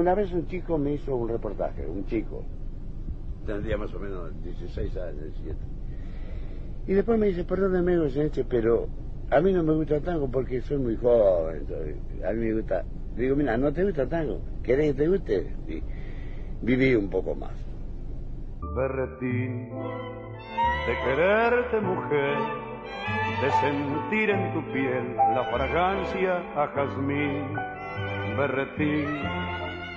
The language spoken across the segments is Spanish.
una vez un chico me hizo un reportaje, un chico, tendría más o menos 16 años, 17. Y después me dice, perdóneme, pero a mí no me gusta tango porque soy muy joven. A mí me gusta. Digo, mira, no te gusta tango. ¿Querés que te guste? Y viví un poco más. Berretín, de quererte mujer, de sentir en tu piel la fragancia a jazmín. Berretín,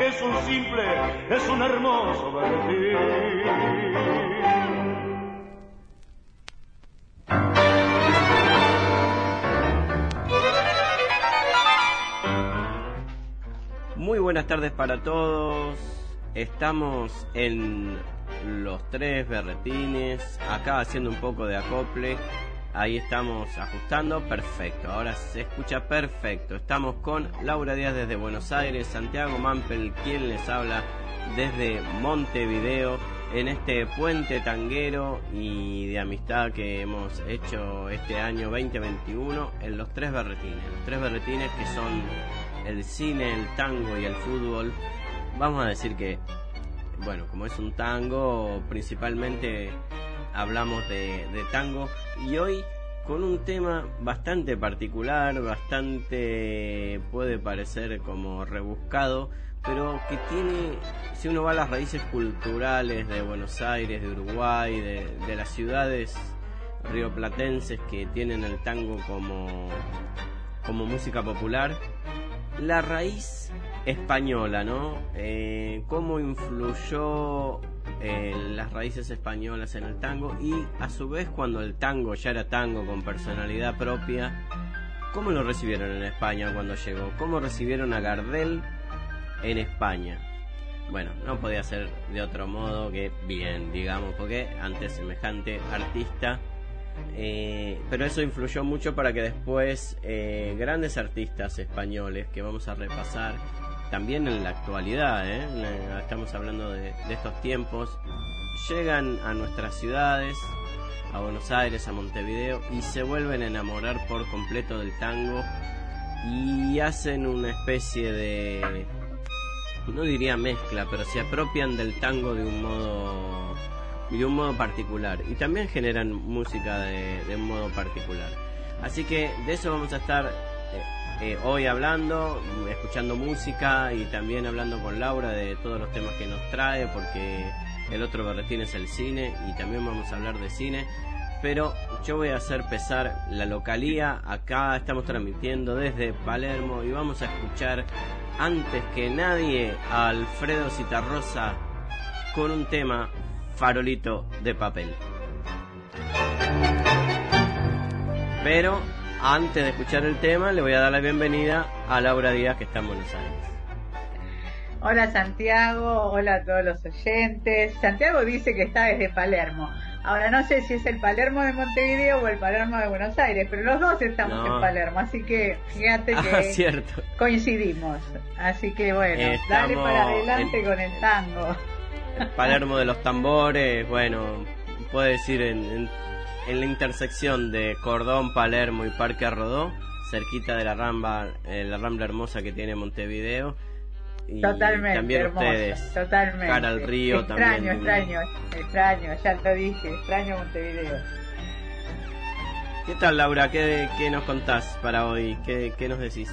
es un simple, es un hermoso berretín. Muy buenas tardes para todos. Estamos en los tres berretines, acá haciendo un poco de acople Ahí estamos ajustando, perfecto. Ahora se escucha perfecto. Estamos con Laura Díaz desde Buenos Aires, Santiago Mampel, quien les habla desde Montevideo, en este puente tanguero y de amistad que hemos hecho este año 2021 en los tres berretines. Los tres berretines que son el cine, el tango y el fútbol. Vamos a decir que, bueno, como es un tango, principalmente hablamos de, tango y hoy con un tema bastante particular, bastante puede parecer como rebuscado, pero que tiene, si uno va a las raíces culturales de Buenos Aires, de Uruguay, de, las ciudades rioplatenses que tienen el tango como, como música popular, la raíz española, ¿no? Eh, ¿Cómo influyó eh, las raíces españolas en el tango y a su vez cuando el tango ya era tango con personalidad propia, ¿cómo lo recibieron en España cuando llegó? ¿Cómo recibieron a Gardel en España? Bueno, no podía ser de otro modo que bien, digamos, porque antes semejante artista eh, pero eso influyó mucho para que después eh, grandes artistas españoles que vamos a repasar también en la actualidad, ¿eh? estamos hablando de, estos tiempos, llegan a nuestras ciudades, a Buenos Aires, a Montevideo, y se vuelven a enamorar por completo del tango y hacen una especie de, no diría mezcla, pero se apropian del tango de un modo, de un modo particular y también generan música de, de un modo particular. Así que de eso vamos a estar eh, hoy hablando, escuchando música y también hablando con Laura de todos los temas que nos trae, porque el otro berretín es el cine y también vamos a hablar de cine. pero yo voy a hacer pesar la localía. Acá estamos transmitiendo desde Palermo y vamos a escuchar antes que nadie a Alfredo Citarrosa con un tema farolito de papel. Pero antes de escuchar el tema, le voy a dar la bienvenida a Laura Díaz, que está en Buenos Aires. Hola Santiago, hola a todos los oyentes. Santiago dice que está desde Palermo. Ahora no sé si es el Palermo de Montevideo o el Palermo de Buenos Aires, pero los dos estamos en Palermo, así que fíjate que ah, coincidimos. Así que bueno, dale para adelante con el tango. El Palermo de los tambores, bueno, puede decir en, en, la intersección de Cordón, Palermo y Parque Arrodó, cerquita de la ramba, eh, la rambla hermosa que tiene Montevideo totalmente también ustedes totalmente cara al río extraño extraño extraño ya lo dije extraño Montevideo ¿Qué tal Laura? ¿Qué, qué nos contás para hoy? ¿Qué, qué nos decís?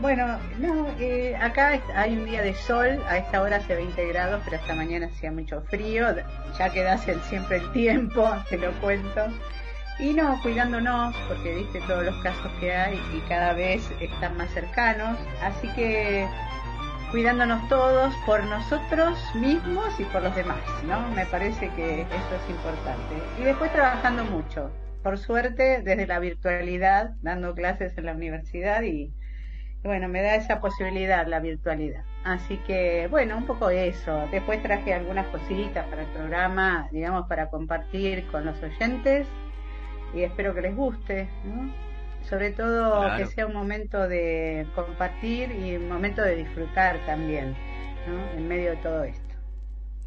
Bueno, no, eh, acá hay un día de sol, a esta hora hace 20 grados, pero esta mañana hacía mucho frío, ya quedas el, siempre el tiempo, te lo cuento. Y no, cuidándonos, porque viste todos los casos que hay y cada vez están más cercanos. Así que cuidándonos todos por nosotros mismos y por los demás, ¿no? Me parece que eso es importante. Y después trabajando mucho. Por suerte, desde la virtualidad, dando clases en la universidad y, bueno, me da esa posibilidad la virtualidad. Así que, bueno, un poco eso. Después traje algunas cositas para el programa, digamos, para compartir con los oyentes y espero que les guste, ¿no? Sobre todo que sea un momento de compartir y un momento de disfrutar también, ¿no? En medio de todo esto.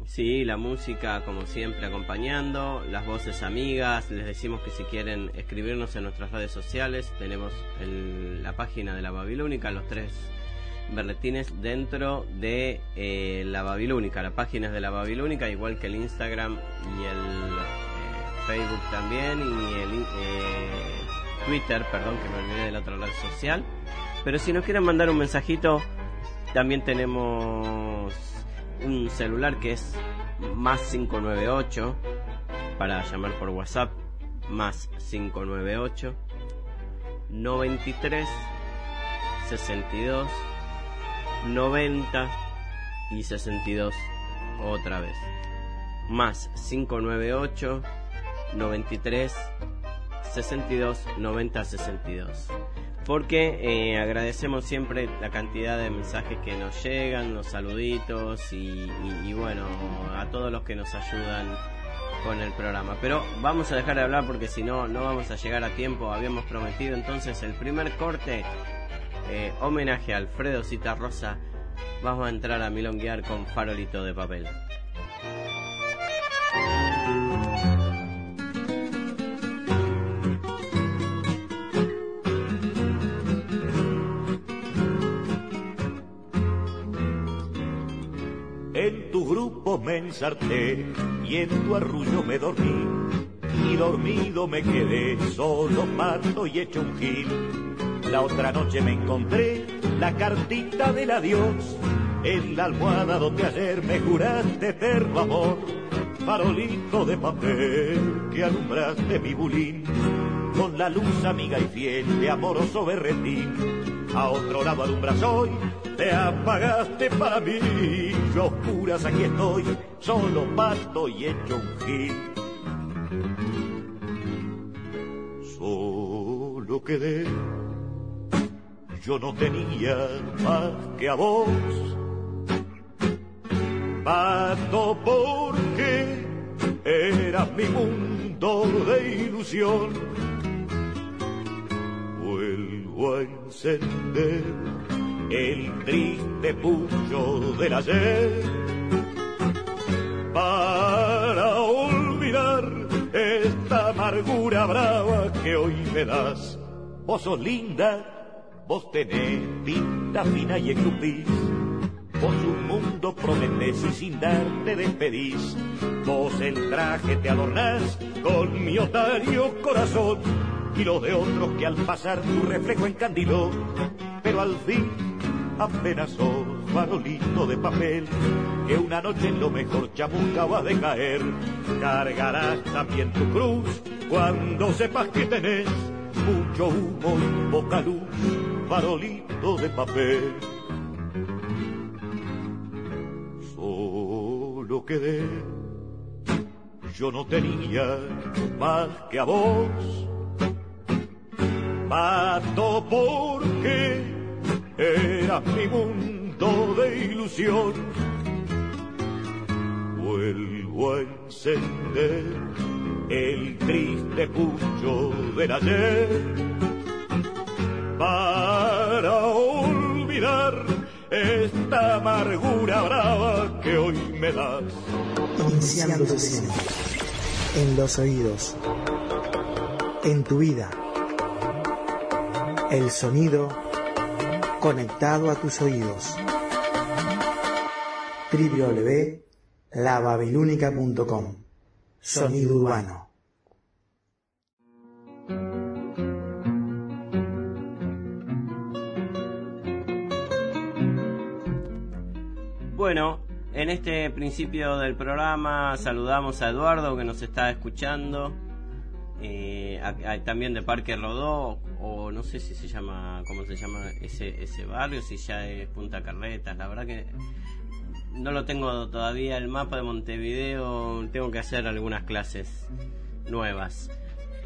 Sí, la música como siempre acompañando, las voces amigas, les decimos que si quieren escribirnos en nuestras redes sociales, tenemos la página de la Babilónica, los tres berretines dentro de eh, la Babilónica, la página es de la Babilónica, igual que el Instagram y el Facebook también y el eh, Twitter, perdón que me olvidé de la otra red social. Pero si nos quieren mandar un mensajito, también tenemos un celular que es más 598 para llamar por WhatsApp, más 598 93 62 90 y 62 otra vez. Más 598 93 62 90 62 porque eh, agradecemos siempre la cantidad de mensajes que nos llegan, los saluditos y, bueno, a todos los que nos ayudan con el programa. Pero vamos a dejar de hablar porque si no, no vamos a llegar a tiempo. Habíamos prometido entonces el primer corte, eh, homenaje a Alfredo Rosa Vamos a entrar a milonguear con farolito de papel. Me ensarté y en tu arrullo me dormí. Y dormido me quedé, solo mato y hecho un gil. La otra noche me encontré la cartita del adiós en la almohada donde ayer me juraste eterno amor. Farolito de papel que alumbraste mi bulín con la luz amiga y fiel de amoroso berretín. A otro lado alumbras hoy te apagaste para mí. Yo oscuras aquí estoy, solo pato y hecho un gil. Solo quedé, yo no tenía más que a vos. Pato porque eras mi mundo de ilusión. Vuelvo a encender el triste pucho del ayer para olvidar esta amargura brava que hoy me das. Vos sos linda, vos tenés pinta fina y escupís. Vos un mundo prometés y sin darte despedís. Vos el traje te adornás con mi otario corazón y los de otros que al pasar tu reflejo encandiló. Pero al fin apenas sos farolito de papel que una noche en lo mejor chamuca va de caer. Cargarás también tu cruz cuando sepas que tenés mucho humo y poca luz, farolito de papel. Solo quedé, yo no tenía más que a vos. Mato porque era mi mundo de ilusión. Vuelvo a encender el triste pucho del ayer para olvidar esta amargura brava que hoy me das. Iniciando. En los oídos. En tu vida. El sonido conectado a tus oídos. www.lababilúnica.com Sonido urbano. Bueno, en este principio del programa saludamos a Eduardo que nos está escuchando. Eh, también de Parque Rodó, o no sé si se llama, cómo se llama ese, ese barrio, si ya es Punta Carretas. La verdad que no lo tengo todavía el mapa de Montevideo, tengo que hacer algunas clases nuevas.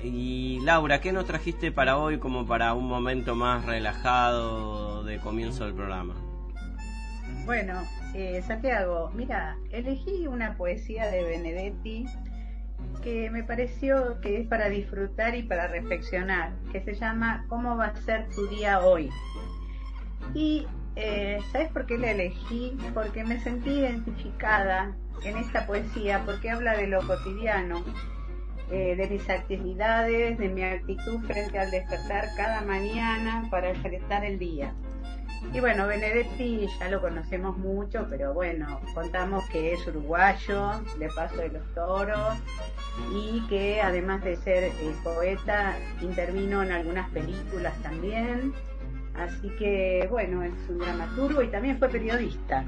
Y Laura, ¿qué nos trajiste para hoy como para un momento más relajado de comienzo del programa? Bueno, eh, Santiago, mira, elegí una poesía de Benedetti que me pareció que es para disfrutar y para reflexionar, que se llama ¿Cómo va a ser tu día hoy? Y eh, ¿sabes por qué la elegí? Porque me sentí identificada en esta poesía, porque habla de lo cotidiano, eh, de mis actividades, de mi actitud frente al despertar cada mañana para enfrentar el día. Y bueno, Benedetti ya lo conocemos mucho, pero bueno, contamos que es uruguayo, de Paso de los Toros, y que además de ser eh, poeta, intervino en algunas películas también Así que, bueno, es un dramaturgo y también fue periodista.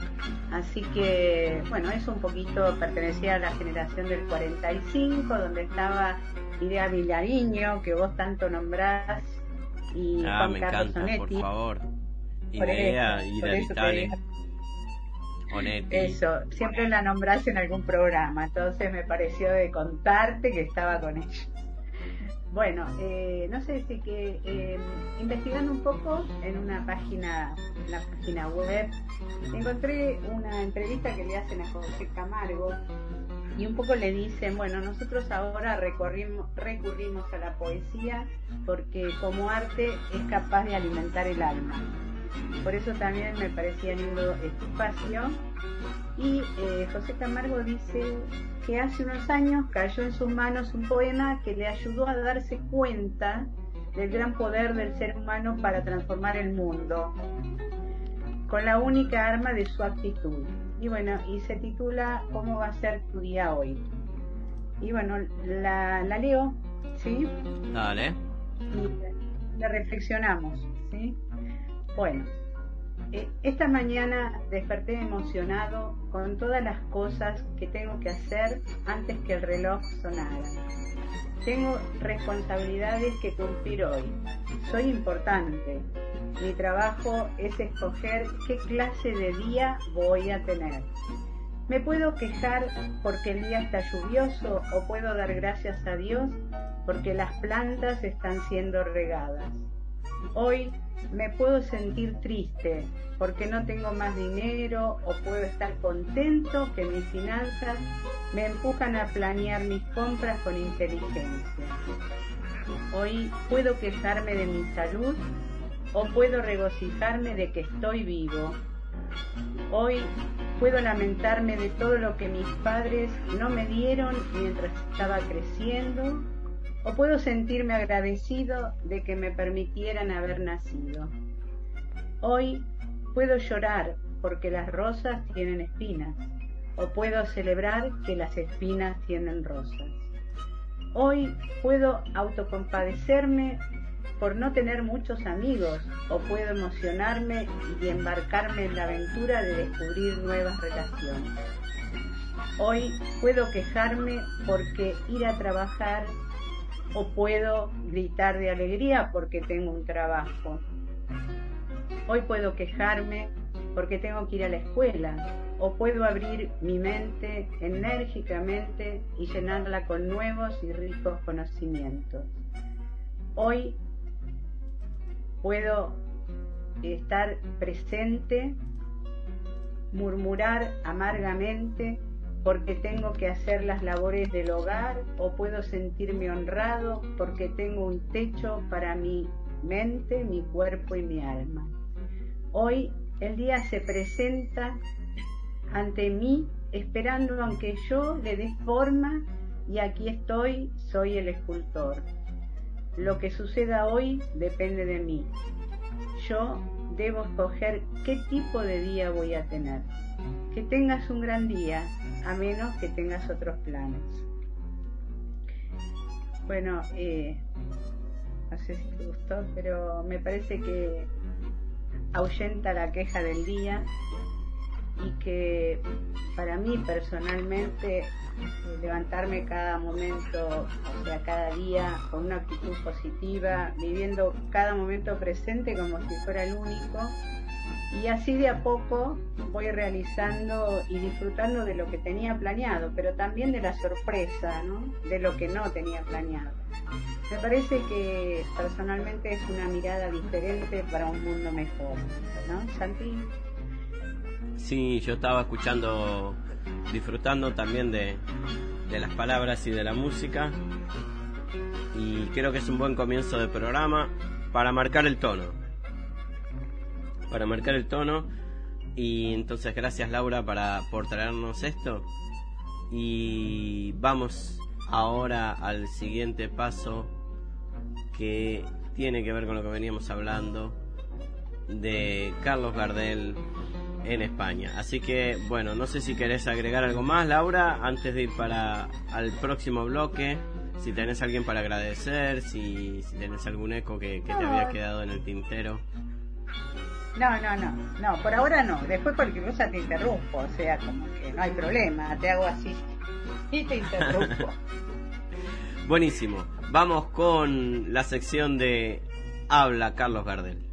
Así que, bueno, eso un poquito pertenecía a la generación del 45, donde estaba Idea Villariño, que vos tanto nombrás, y ah, me encanta, por favor. Idea, Idea Eso, siempre la nombrás en algún programa, entonces me pareció de contarte que estaba con ella. Bueno, eh, no sé si que eh, investigando un poco en una página, la página web, encontré una entrevista que le hacen a José Camargo y un poco le dicen, bueno, nosotros ahora recurrimos, recurrimos a la poesía porque como arte es capaz de alimentar el alma. Por eso también me parecía lindo este espacio. Y eh, José Camargo dice que hace unos años cayó en sus manos un poema que le ayudó a darse cuenta del gran poder del ser humano para transformar el mundo, con la única arma de su actitud. Y bueno, y se titula ¿Cómo va a ser tu día hoy? Y bueno, la, la leo, ¿sí? Dale. Y la reflexionamos, ¿sí? Bueno, eh, esta mañana desperté emocionado con todas las cosas que tengo que hacer antes que el reloj sonara. Tengo responsabilidades que cumplir hoy. Soy importante. Mi trabajo es escoger qué clase de día voy a tener. Me puedo quejar porque el día está lluvioso o puedo dar gracias a Dios porque las plantas están siendo regadas. Hoy me puedo sentir triste porque no tengo más dinero o puedo estar contento que mis finanzas me empujan a planear mis compras con inteligencia. Hoy puedo quejarme de mi salud o puedo regocijarme de que estoy vivo. Hoy puedo lamentarme de todo lo que mis padres no me dieron mientras estaba creciendo o puedo sentirme agradecido de que me permitieran haber nacido. Hoy puedo llorar porque las rosas tienen espinas, o puedo celebrar que las espinas tienen rosas. Hoy puedo autocompadecerme por no tener muchos amigos o puedo emocionarme y embarcarme en la aventura de descubrir nuevas relaciones. Hoy puedo quejarme porque ir a trabajar o puedo gritar de alegría porque tengo un trabajo. Hoy puedo quejarme porque tengo que ir a la escuela o puedo abrir mi mente enérgicamente y llenarla con nuevos y ricos conocimientos. Hoy puedo estar presente, murmurar amargamente porque tengo que hacer las labores del hogar o puedo sentirme honrado porque tengo un techo para mi mente, mi cuerpo y mi alma. Hoy el día se presenta ante mí esperando aunque yo le dé forma y aquí estoy, soy el escultor. Lo que suceda hoy depende de mí. Yo debo escoger qué tipo de día voy a tener. Que tengas un gran día, a menos que tengas otros planes. Bueno, eh, no sé si te gustó, pero me parece que ahuyenta la queja del día y que para mí personalmente levantarme cada momento, o sea, cada día con una actitud positiva, viviendo cada momento presente como si fuera el único. Y así de a poco voy realizando y disfrutando de lo que tenía planeado, pero también de la sorpresa, ¿no? De lo que no tenía planeado. Me parece que personalmente es una mirada diferente para un mundo mejor, ¿no, Santi? Sí, yo estaba escuchando disfrutando también de, las palabras y de la música. Y creo que es un buen comienzo de programa para marcar el tono. Para marcar el tono. Y entonces gracias Laura para, por traernos esto. Y vamos ahora al siguiente paso que tiene que ver con lo que veníamos hablando de Carlos Gardel en España. Así que, bueno, no sé si querés agregar algo más, Laura, antes de ir para al próximo bloque. Si tenés alguien para agradecer, si, si tenés algún eco que, te había quedado en el tintero. No, no, no, no, por ahora no. Después cualquier cosa te interrumpo, o sea, como que no hay problema, te hago así y te interrumpo. Buenísimo. Vamos con la sección de Habla Carlos Gardel.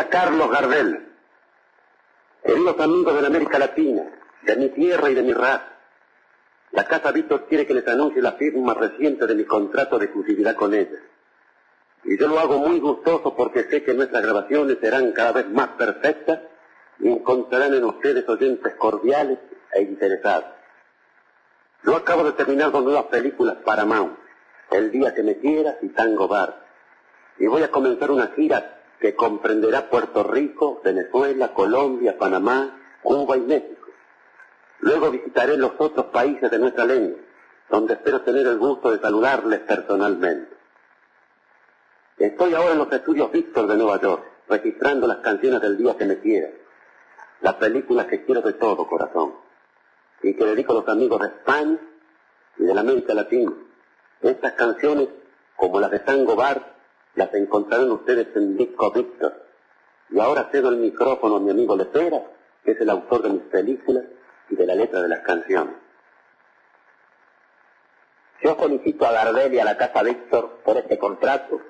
Carlos Gardel. Queridos amigos de la América Latina, de mi tierra y de mi raza, la Casa Víctor quiere que les anuncie la firma reciente de mi contrato de exclusividad con ella. Y yo lo hago muy gustoso porque sé que nuestras grabaciones serán cada vez más perfectas y encontrarán en ustedes oyentes cordiales e interesados. Yo acabo de terminar dos nuevas películas para Mount, El día que me quieras y Tango Bar. Y voy a comenzar una gira que comprenderá Puerto Rico, Venezuela, Colombia, Panamá, Cuba y México. Luego visitaré los otros países de nuestra lengua, donde espero tener el gusto de saludarles personalmente. Estoy ahora en los estudios Víctor de Nueva York, registrando las canciones del día que me quiera, las películas que quiero de todo corazón, y que dedico a los amigos de España y de la América Latina. Estas canciones, como las de Tango Bar, las encontrarán ustedes en Disco Víctor. Y ahora cedo el micrófono a mi amigo Lepera, que es el autor de mis películas y de la letra de las canciones. Yo felicito a Gardel y a la Casa Víctor por este contrato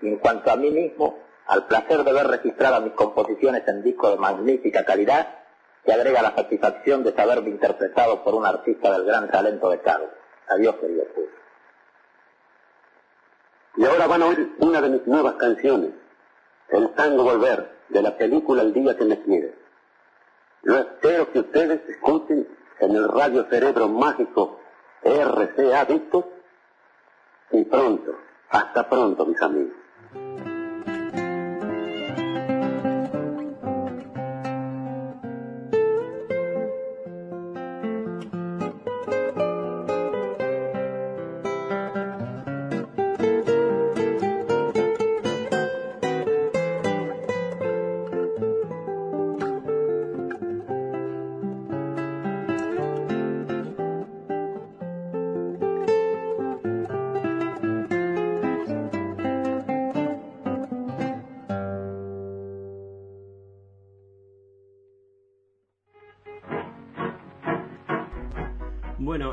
y en cuanto a mí mismo, al placer de ver registradas mis composiciones en disco de magnífica calidad, que agrega la satisfacción de saberme interpretado por un artista del gran talento de Carlos. Adiós, querido público. Y ahora van a oír una de mis nuevas canciones, el tango Volver, de la película El día que me quiere. Yo espero que ustedes escuchen en el radio cerebro mágico RCA Víctor y pronto, hasta pronto mis amigos.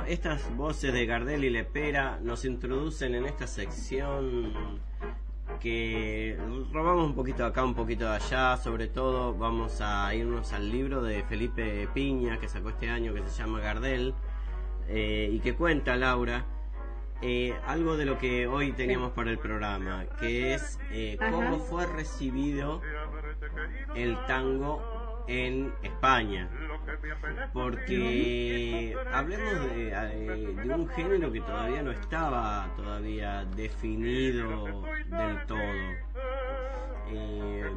Estas voces de Gardel y Lepera nos introducen en esta sección que robamos un poquito de acá, un poquito de allá, sobre todo vamos a irnos al libro de Felipe Piña que sacó este año que se llama Gardel eh, y que cuenta Laura eh, algo de lo que hoy teníamos para el programa, que es eh, cómo fue recibido el tango en España porque hablemos de, de, un género que todavía no estaba todavía definido del todo. Eh,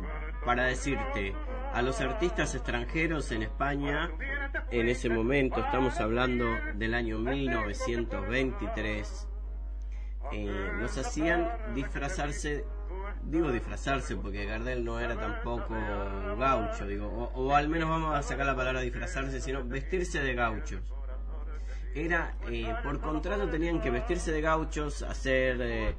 para decirte, a los artistas extranjeros en España, en ese momento, estamos hablando del año 1923, eh, nos hacían disfrazarse digo disfrazarse porque Gardel no era tampoco gaucho, digo, o, al menos vamos a sacar la palabra disfrazarse, sino vestirse de gauchos. Era, eh, por contrato tenían que vestirse de gauchos, hacer eh,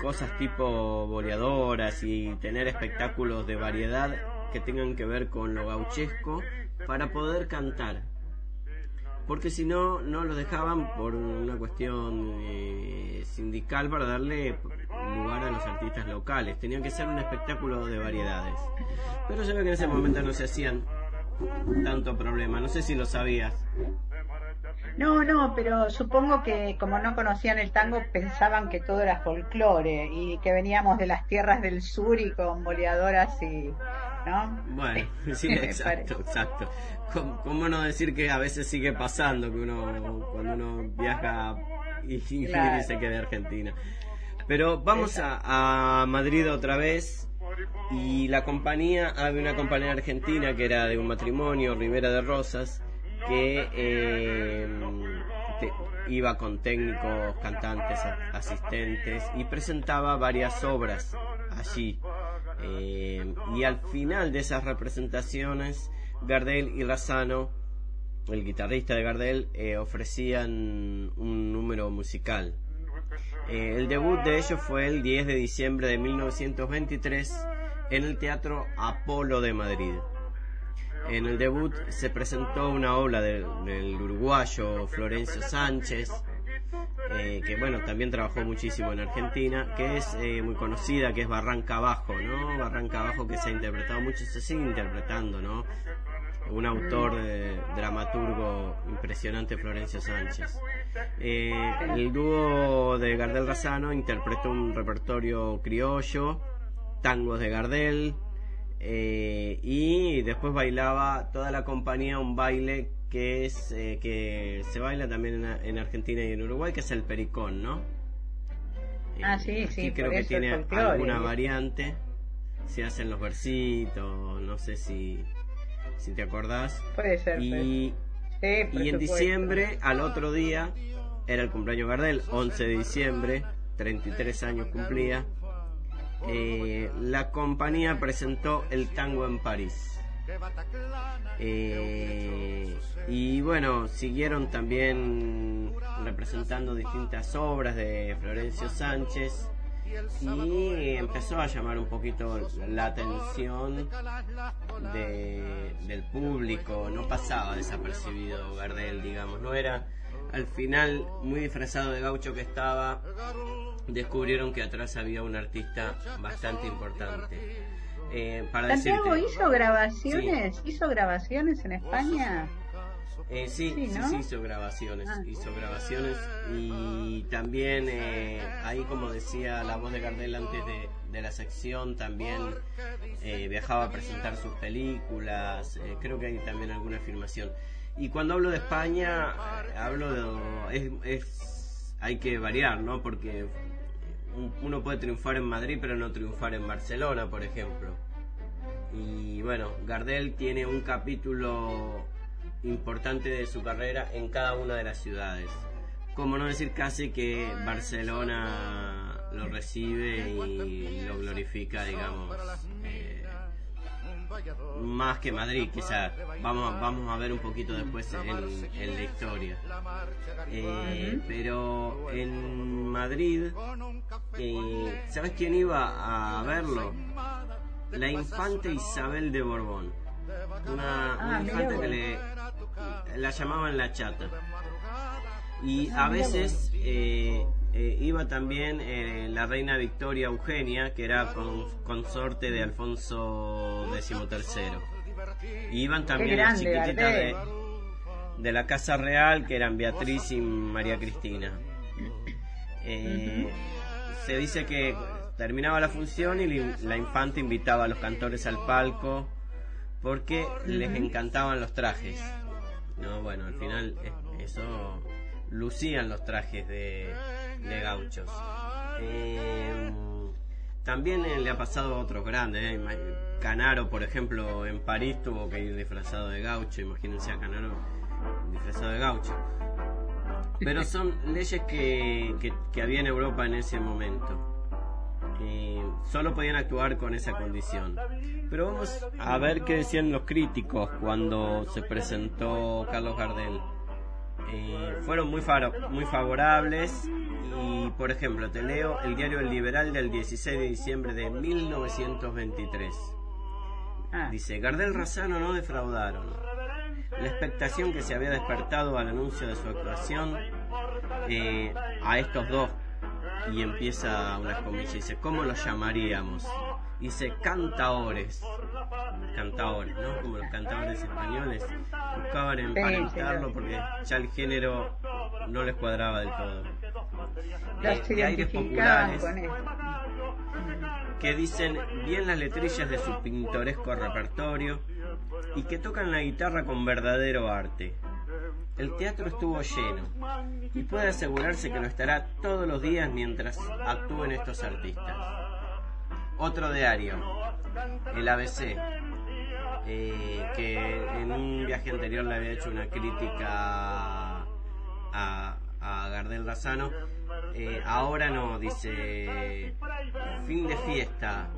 cosas tipo boleadoras y tener espectáculos de variedad que tengan que ver con lo gauchesco para poder cantar porque si no, no los dejaban por una cuestión eh, sindical para darle lugar a los artistas locales. Tenían que ser un espectáculo de variedades. Pero se ve que en ese momento no se hacían tanto problema. No sé si lo sabías. No, no, pero supongo que como no conocían el tango pensaban que todo era folclore y que veníamos de las tierras del sur y con boleadoras y ¿no? Bueno, sí, exacto, exacto. ¿Cómo, no decir que a veces sigue pasando que uno cuando uno viaja y, se queda Argentina? Pero vamos a, a, Madrid otra vez y la compañía, había una compañía argentina que era de un matrimonio, Rivera de Rosas, que eh, iba con técnicos, cantantes, asistentes y presentaba varias obras allí. Eh, y al final de esas representaciones, Gardel y Razano, el guitarrista de Gardel, eh, ofrecían un número musical. el debut de ellos fue el 10 de diciembre de 1923 en el Teatro Apolo de Madrid. En el debut se presentó una obra del, uruguayo Florencio Sánchez, eh, que bueno, también trabajó muchísimo en Argentina, que es eh, muy conocida, que es Barranca Abajo, ¿no? Barranca Abajo que se ha interpretado mucho, se sigue interpretando, ¿no? Un autor, eh, dramaturgo impresionante, Florencio Sánchez. el dúo de Gardel Razano interpretó un repertorio criollo, tangos de Gardel, eh, y después bailaba toda la compañía un baile que es eh, que se baila también en, Argentina y en Uruguay que es el pericón no ah sí sí creo que tiene alguna variante. Se hacen los versitos no sé si si te acordás. Puede ser y, y en diciembre al otro día era el cumpleaños Gardel 11 de diciembre 33 años cumplía eh, la compañía presentó el tango en París. Eh, y bueno, siguieron también representando distintas obras de Florencio Sánchez y empezó a llamar un poquito la atención del público, no pasaba desapercibido Gardel, digamos, no era al final muy disfrazado de gaucho que estaba, descubrieron que atrás había un artista bastante importante. Eh, para Santiago hizo grabaciones, hizo grabaciones en España. Eh, sí, sí, sí, hizo grabaciones, Ah. hizo grabaciones y también eh, ahí como decía la voz de Gardel antes de, de la sección también eh, viajaba a presentar sus películas, eh, creo que hay también alguna filmación. Y cuando hablo de España, hablo de... Es, es- hay que variar, ¿no? Porque un- uno puede triunfar en Madrid pero no triunfar en Barcelona, por ejemplo. Y bueno, Gardel tiene un capítulo importante de su carrera en cada una de las ciudades. Como no decir casi que Barcelona lo recibe y lo glorifica, digamos, eh, más que Madrid, quizás. Vamos, vamos a ver un poquito después en, la historia. Eh, pero en Madrid, eh, ¿sabes quién iba a verlo? La infante Isabel de Borbón. Una, una Ah, mirá infanta que le la llamaban la chata. Y a veces eh, eh, iba también eh, la reina Victoria Eugenia, que era con, consorte de Alfonso XIII. Y iban también las chiquititas de, de la Casa Real, que eran Beatriz y María Cristina. Se dice que terminaba la función y la infanta invitaba a los cantores al palco porque les encantaban los trajes. No, bueno, al final eh, eso lucían los trajes de, gauchos. Eh, también eh, le ha pasado a otros grandes. eh, Canaro, por ejemplo, en París tuvo que ir disfrazado de gaucho. Imagínense a Canaro disfrazado de gaucho. Pero son leyes que, que, que había en Europa en ese momento. Eh, solo podían actuar con esa condición. Pero vamos a ver qué decían los críticos cuando se presentó Carlos Gardel. Eh, fueron muy favorables y, por ejemplo, te leo el diario El Liberal del 16 de diciembre de 1923. Ah, Dice, Gardel Razano no defraudaron. La expectación que se había despertado al anuncio de su actuación eh, a estos dos, y empieza unas comillas, dice, ¿cómo los llamaríamos? Dice, cantaores. Cantaores, ¿no? Como los cantadores españoles. Buscaban emparentarlo porque ya el género no les cuadraba del todo. los Eh, se de aires populares que dicen bien las letrillas de su pintoresco repertorio y que tocan la guitarra con verdadero arte. El teatro estuvo lleno y puede asegurarse que lo estará todos los días mientras actúen estos artistas. Otro diario, el ABC, eh, que en un viaje anterior le había hecho una crítica a, a Gardel Razano. Eh, ahora no, dice fin de fiesta.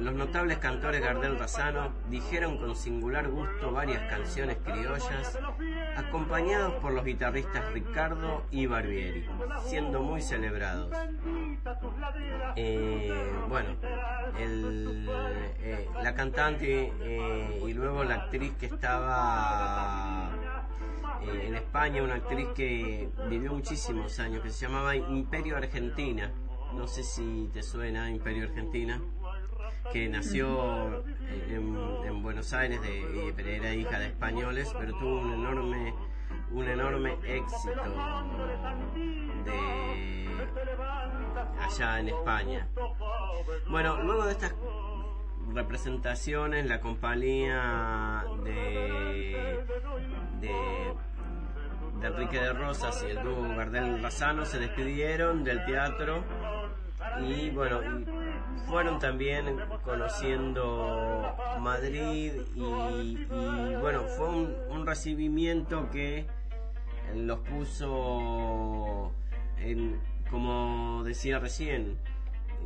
Los notables cantores Gardel Razano dijeron con singular gusto varias canciones criollas, acompañados por los guitarristas Ricardo y Barbieri, siendo muy celebrados. Eh, bueno, el, eh, la cantante eh, y luego la actriz que estaba eh, en España, una actriz que vivió muchísimos años, que se llamaba Imperio Argentina. No sé si te suena Imperio Argentina, que nació en, en Buenos Aires, de, era hija de españoles, pero tuvo un enorme, un enorme éxito de allá en España. Bueno, luego de estas representaciones, la compañía de, de, de Enrique de Rosas y el dúo Gardel Razano se despidieron del teatro y bueno, fueron también conociendo Madrid y, y, bueno, fue un, recibimiento que los puso en, como decía recién,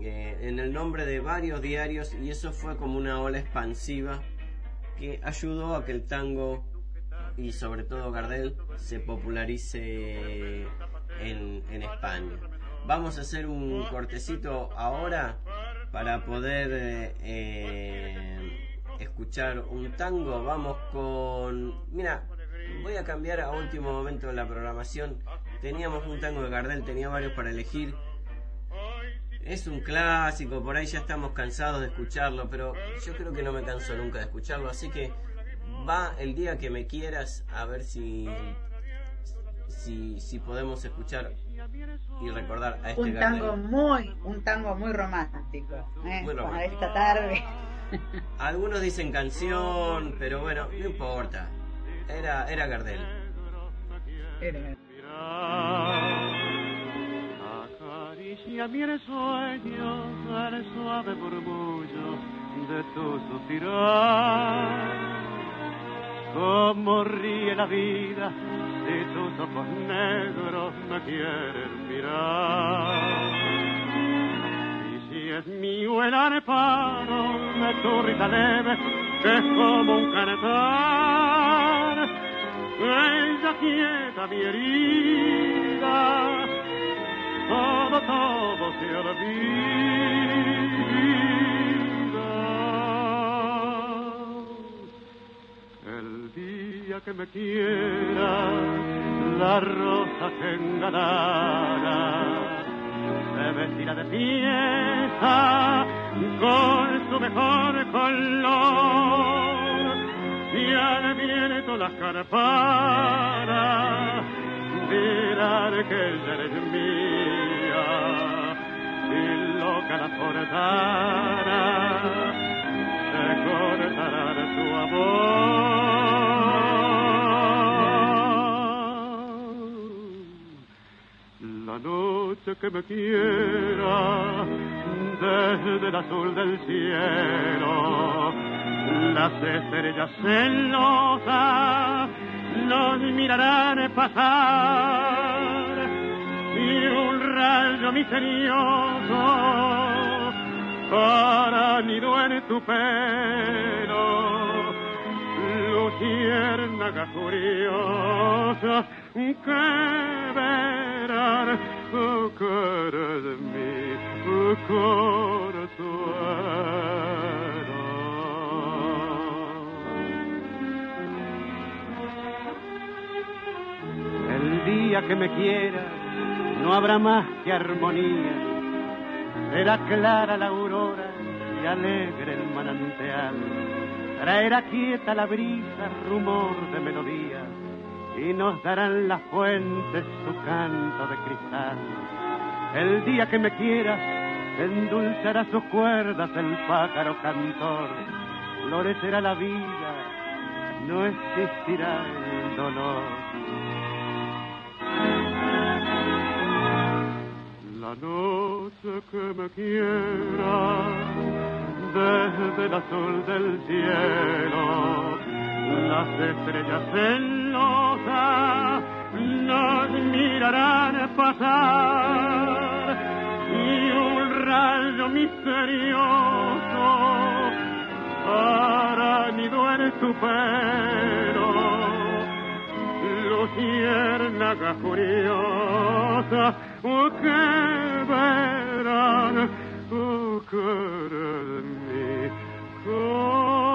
eh, en el nombre de varios diarios y eso fue como una ola expansiva que ayudó a que el tango y sobre todo Gardel se popularice en España. Vamos a hacer un cortecito ahora para poder eh, eh, escuchar un tango. Vamos con... Mira, voy a cambiar a último momento la programación. Teníamos un tango de Gardel, tenía varios para elegir. Es un clásico, por ahí ya estamos cansados de escucharlo, pero yo creo que no me canso nunca de escucharlo, así que va el día que me quieras a ver si si, si podemos escuchar y recordar a este un tango muy un tango muy romántico ¿eh? para esta tarde. Algunos dicen canción pero bueno no importa. Era era Gardel. Era acaricia mi sueño al suave murmullo de tu suspirar como ríe la vida si tus ojos negros me quieren mirar. Y si es mío el areparo de tu risa leve, que es como un canetar, ella quieta mi herida, todo, todo se olvida. Día que me quiera, la rosa que engalara. Se vestirá de fiesta con su mejor color. Y al viento las carparas dirán que ella eres mía. Y loca la forzara se cortará de su amor la noche que me quiera desde el azul del cielo. Las estrellas celosas nos mirarán pasar y un rayo misterioso para nido en tu pelo. Luciérnaga curiosa que verán cara de mi el día que me quiera no habrá más que armonía. Será clara la aurora y alegre el manantial. Traerá quieta la brisa, rumor de melodía, y nos darán las fuentes su canto de cristal. El día que me quieras, endulzará sus cuerdas el pájaro cantor. Florecerá la vida, no existirá el dolor. La noche que me quiera, desde el azul del cielo, las estrellas celosas nos mirarán pasar y un rayo misterioso para nido en su pelo luciérnaga curiosa oh, que verán oh, de mi consuelo.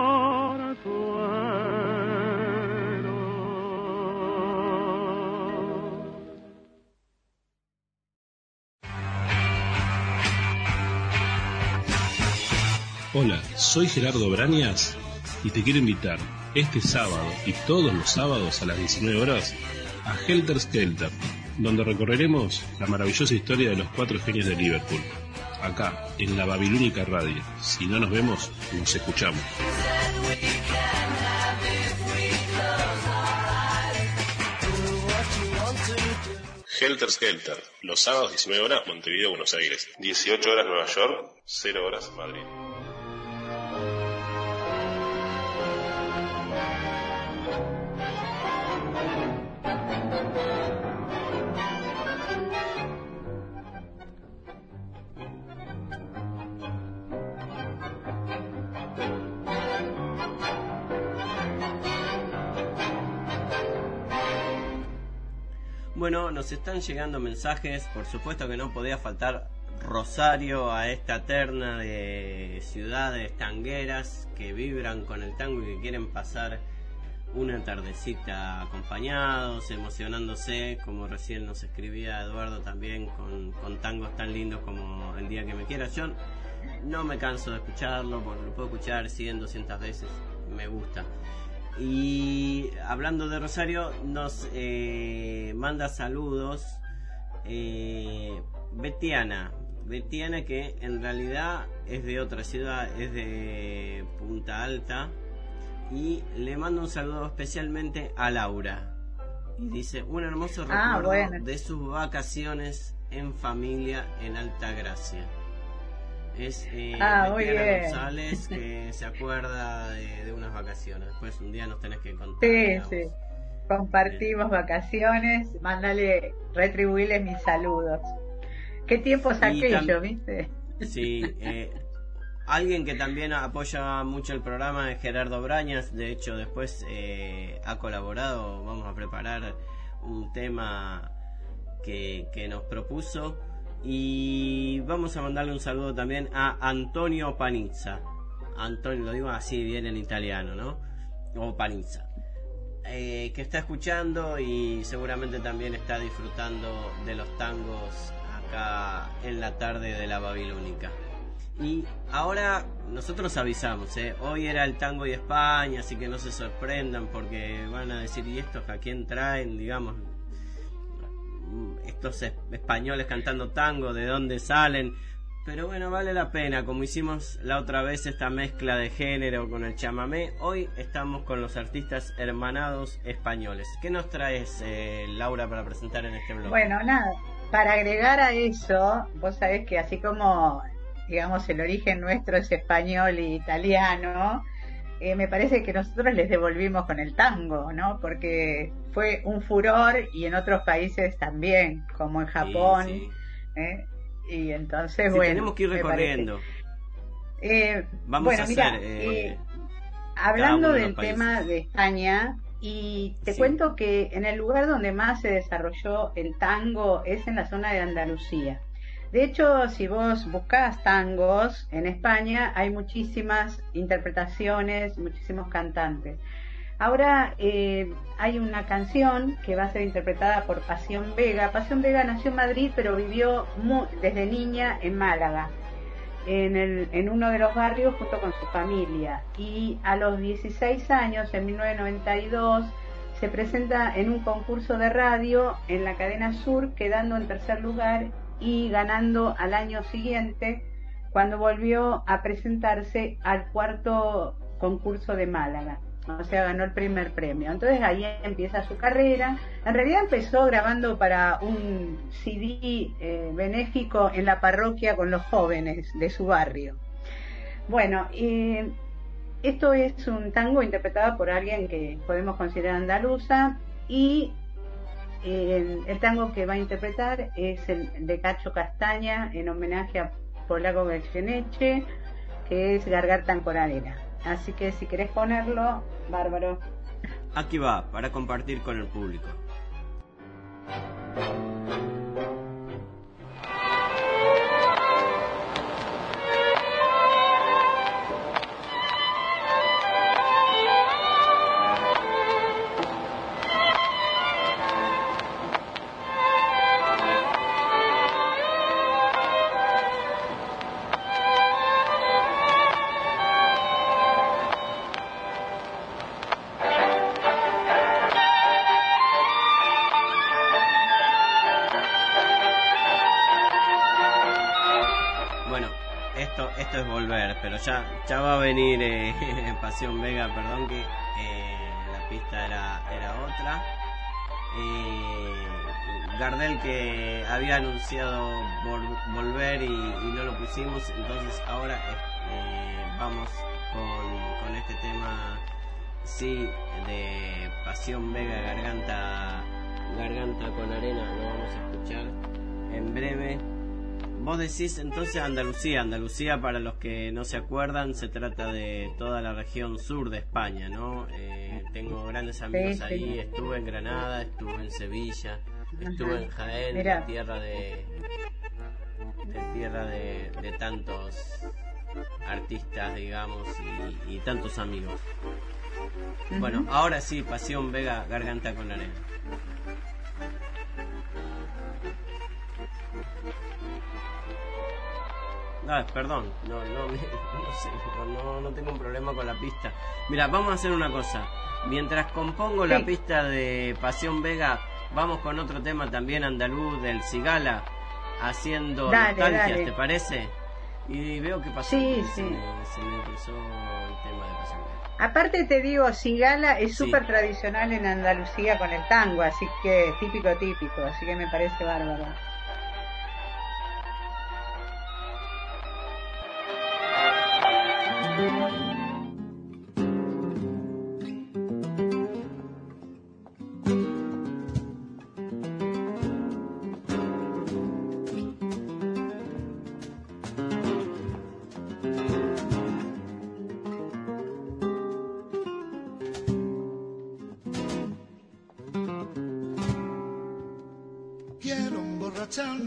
Hola, soy Gerardo Brañas y te quiero invitar este sábado y todos los sábados a las 19 horas a Helter Skelter, donde recorreremos la maravillosa historia de los cuatro genios de Liverpool, acá en la Babilónica Radio. Si no nos vemos, nos escuchamos. Helter Skelter, los sábados 19 horas Montevideo, Buenos Aires, 18 horas Nueva York, 0 horas Madrid. Bueno, nos están llegando mensajes, por supuesto que no podía faltar Rosario a esta terna de ciudades tangueras que vibran con el tango y que quieren pasar una tardecita acompañados, emocionándose, como recién nos escribía Eduardo también, con, con tangos tan lindos como El Día que Me Quieras. Yo no me canso de escucharlo, porque lo puedo escuchar 100, 200 veces, me gusta. Y hablando de Rosario, nos eh, manda saludos eh, Betiana. Betiana que en realidad es de otra ciudad, es de Punta Alta. Y le mando un saludo especialmente a Laura. Y dice, un hermoso Ah, recuerdo bueno. de sus vacaciones en familia en Alta Gracia. Es eh, Ah. González que se acuerda de, de unas vacaciones. Después un día nos tenés que contar. Sí, digamos. sí. Compartimos vacaciones. Mándale, retribuirle mis saludos. ¿Qué tiempos Y aquellos, tam- viste? Sí, eh, alguien que también apoya mucho el programa es Gerardo Brañas. De hecho, después eh, ha colaborado. Vamos a preparar un tema que, que nos propuso. Y vamos a mandarle un saludo también a Antonio Panizza. Antonio, lo digo así bien en italiano, ¿no? O Panizza. Eh, que está escuchando y seguramente también está disfrutando de los tangos acá en la tarde de la Babilónica. Y ahora nosotros avisamos, ¿eh? hoy era el tango y España, así que no se sorprendan porque van a decir, ¿y estos a quién traen? Digamos, estos es- españoles cantando tango, ¿de dónde salen? Pero bueno, vale la pena, como hicimos la otra vez esta mezcla de género con el chamamé, hoy estamos con los artistas hermanados españoles. ¿Qué nos traes, eh, Laura, para presentar en este blog? Bueno, nada, para agregar a eso, vos sabés que así como, digamos, el origen nuestro es español y italiano, eh, me parece que nosotros les devolvimos con el tango, ¿no? Porque fue un furor y en otros países también, como en Japón. Sí, ¿eh? Y entonces, Sí, bueno. tenemos que ir recorriendo. Eh, Vamos bueno, a hacer... eh, eh, Hablando de del países. tema de España, y te Sí. cuento que en el lugar donde más se desarrolló el tango es en la zona de Andalucía. De hecho, si vos buscás tangos en España, hay muchísimas interpretaciones, muchísimos cantantes. Ahora eh, hay una canción que va a ser interpretada por Pasión Vega. Pasión Vega nació en Madrid, pero vivió desde niña en Málaga en, en uno de los barrios junto con su familia. Y a los 16 años, en 1992, se presenta en un concurso de radio en la cadena Sur, quedando en tercer lugar y ganando al año siguiente, cuando volvió a presentarse al cuarto concurso de Málaga. O sea, ganó el primer premio. Entonces ahí empieza su carrera. En realidad empezó grabando para un CD eh, benéfico en la parroquia con los jóvenes de su barrio. Bueno, eh, esto es un tango interpretado por alguien que podemos considerar andaluza y el tango que va a interpretar es el de Cacho Castaña en homenaje a Polaco Goyeneche, que es Garganta Ancoralera. Así que si querés ponerlo, bárbaro. Aquí va, para compartir con el público. Esto es volver, pero ya ya va a venir eh, Pasión Vega, perdón que eh, la pista era era otra. Eh, Gardel que había anunciado vol- volver y, no lo pusimos, entonces ahora vamos con, con este tema sí de Pasión Vega Garganta Garganta con arena, lo vamos a escuchar en breve. Vos decís entonces Andalucía. Andalucía, para los que no se acuerdan, se trata de toda la región sur de España, ¿no? Eh, tengo grandes amigos sí. ahí. Estuve en Granada, estuve en Sevilla, estuve en Jaén, Mirá. tierra de, de tierra de, de tantos artistas, digamos, y, y tantos amigos. Bueno, ahora sí, Pasión Vega, Garganta con Arena. Ah, perdón, no, no, no sé, no, no tengo un problema con la pista. Mira, vamos a hacer una cosa. Mientras compongo la pista de Pasión Vega, vamos con otro tema también andaluz del Cigala, haciendo Dale, nostalgias, dale. ¿te parece? Y veo que pasó. Sí, se sí. me- se me empezó el tema de Pasión Vega. Aparte te digo, Cigala es Sí. súper tradicional en Andalucía con el tango, así que típico, típico, así que me parece bárbaro.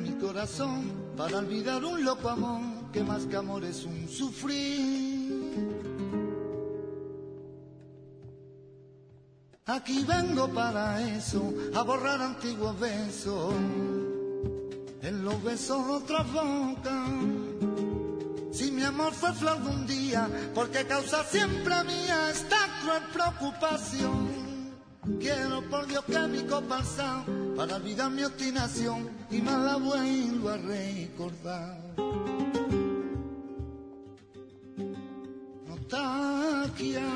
Mi corazón para olvidar un loco amor que más que amor es un sufrir. Aquí vengo para eso, a borrar antiguos besos. En los besos otra boca. Si mi amor fue flor de un día, porque causa siempre mía esta cruel preocupación. Quiero por Dios que mi copa para olvidar mi obstinación y más la vuelvo a recordar. Nostalgia de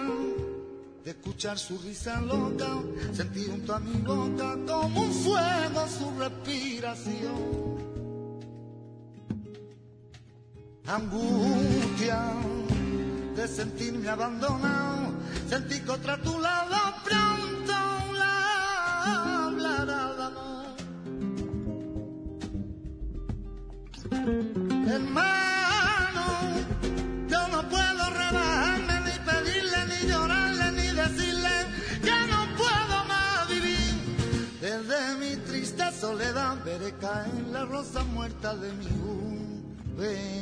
escuchar su risa loca, sentí junto a mi boca como un fuego su respiración. Angustia de sentirme abandonado, sentí que otra a tu lado pronto la hablará de amor. Hermano, la rosa muerta de mi juventud.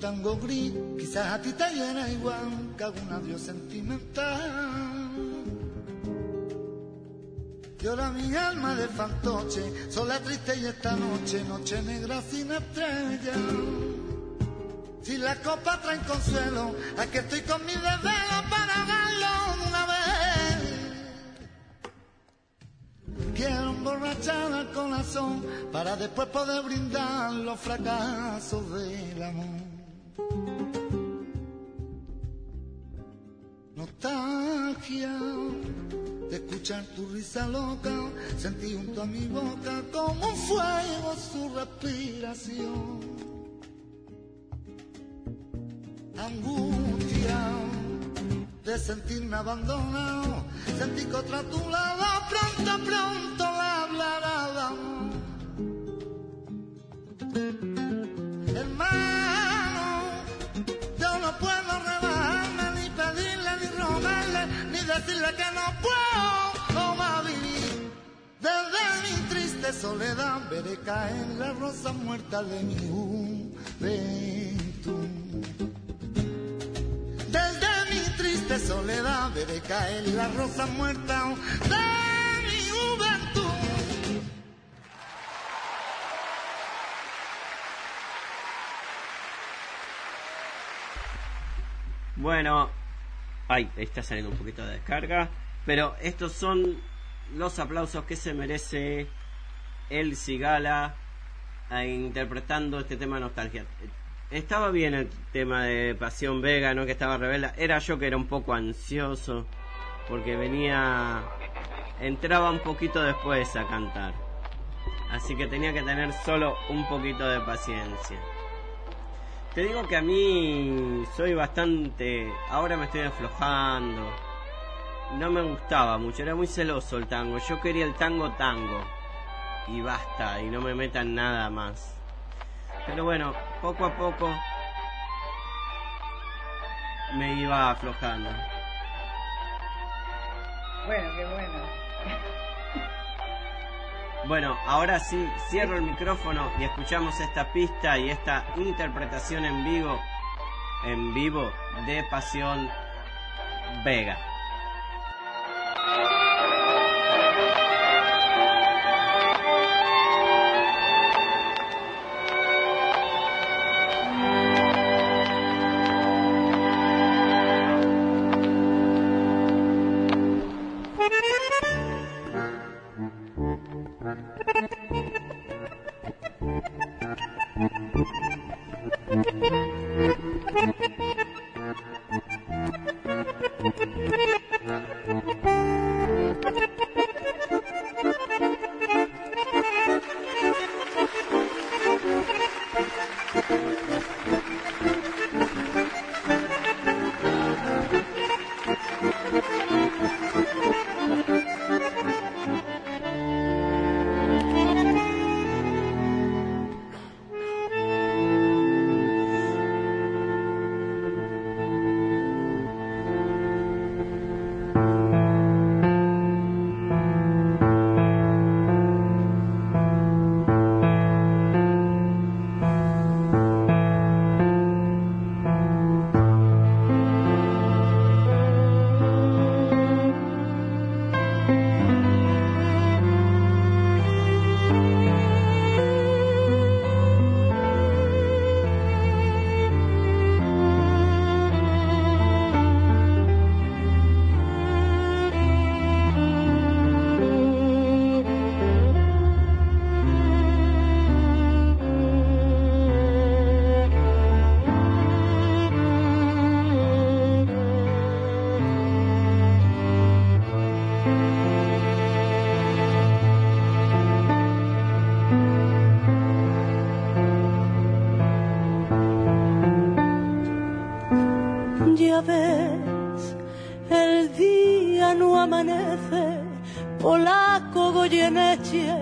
tango gris. Quizás a ti te llena igual que algún adiós sentimental. Llora mi alma de fantoche, sola triste y esta noche, noche negra sin estrella. Si la copa trae consuelo, aquí estoy con mi desvelo para darlo una vez. Quiero emborrachar al corazón para después poder brindar los fracasos del amor. Nostalgia de escuchar tu risa loca, sentí junto a mi boca como un fuego su respiración. Angustia de sentirme abandonado, sentí que otra tu lado pronto, pronto la hablará decirle que no puedo más vivir. Desde mi triste soledad veré caer la rosa muerta de mi juventud. Desde mi triste soledad veré caer la rosa muerta de mi juventud. Bueno, ay, está saliendo un poquito de descarga, pero estos son los aplausos que se merece el Cigala eh, interpretando este tema de nostalgia. Estaba bien el tema de Pasión Vega, ¿no? Que estaba rebelde. Era yo que era un poco ansioso porque venía entraba un poquito después a cantar. Así que tenía que tener solo un poquito de paciencia. Te digo que a mí soy bastante... Ahora me estoy aflojando. No me gustaba mucho, era muy celoso el tango. Yo quería el tango tango. Y basta, y no me metan nada más. Pero bueno, poco a poco me iba aflojando. Bueno, qué bueno. Bueno, ahora sí, cierro el micrófono y escuchamos esta pista y esta interpretación en vivo, en vivo de Pasión Vega. Polaco Goyeneche,